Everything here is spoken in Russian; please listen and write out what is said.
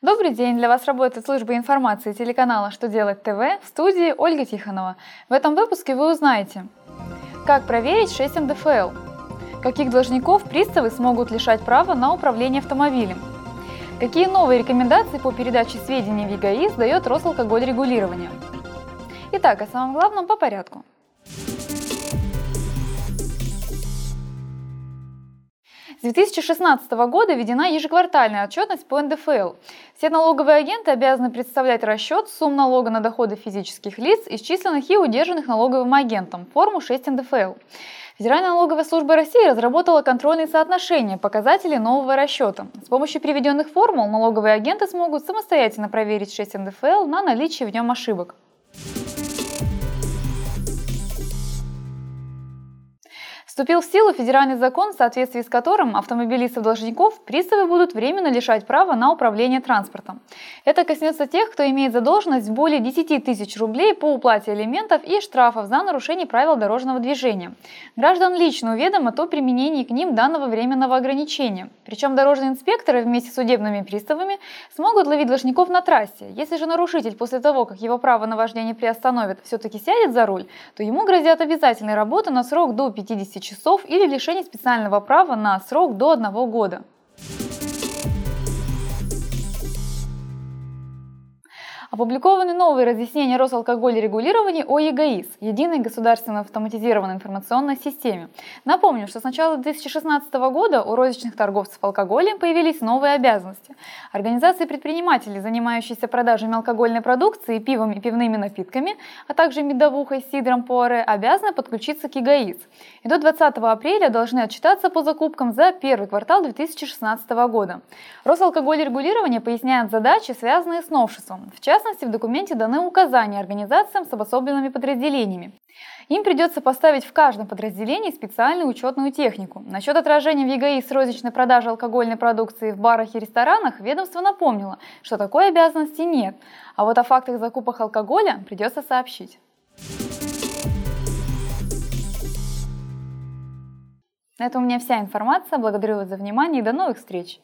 Добрый день! Для вас работает служба информации телеканала «Что делать ТВ» в студии Ольга Тихонова. В этом выпуске вы узнаете, как проверить 6 НДФЛ, каких должников приставы смогут лишать права на управление автомобилем, какие новые рекомендации по передаче сведений в ЕГАИС дает Росалкогольрегулирование. Итак, о самом главном по порядку. С 2016 года введена ежеквартальная отчетность по НДФЛ. Все налоговые агенты обязаны представлять расчет сумм налога на доходы физических лиц, исчисленных и удержанных налоговым агентом, форму 6 НДФЛ. Федеральная налоговая служба России разработала контрольные соотношения показателей нового расчета. С помощью приведенных формул налоговые агенты смогут самостоятельно проверить 6 НДФЛ на наличие в нем ошибок. Вступил в силу федеральный закон, в соответствии с которым автомобилистов-должников приставы будут временно лишать права на управление транспортом. Это коснется тех, кто имеет задолженность более 10 тысяч рублей по уплате элементов и штрафов за нарушение правил дорожного движения. Граждан лично уведомят о применении к ним данного временного ограничения. Причем дорожные инспекторы вместе с судебными приставами смогут ловить должников на трассе. Если же нарушитель после того, как его право на вождение приостановят, все-таки сядет за руль, то ему грозят обязательной работы на срок до 50 часов или лишение специального права на срок до одного года. Опубликованы новые разъяснения Росалкоголь регулирования о ЕГАИС – Единой государственной автоматизированной информационной системе. Напомню, что с начала 2016 года у розничных торговцев алкоголем появились новые обязанности. Организации предпринимателей, занимающиеся продажами алкогольной продукции, пивом и пивными напитками, а также медовухой, сидром, поре, обязаны подключиться к ЕГАИС. И до 20 апреля должны отчитаться по закупкам за первый квартал 2016 года. Росалкоголь регулирования поясняет задачи, связанные с новшеством. В частности, частности, в документе даны указания организациям с обособленными подразделениями. Им придется поставить в каждом подразделении специальную учетную технику. Насчет отражения в ЕГАИ с розничной продажи алкогольной продукции в барах и ресторанах ведомство напомнило, что такой обязанности нет. А вот о фактах закупок алкоголя придется сообщить. На этом у меня вся информация. Благодарю вас за внимание и до новых встреч!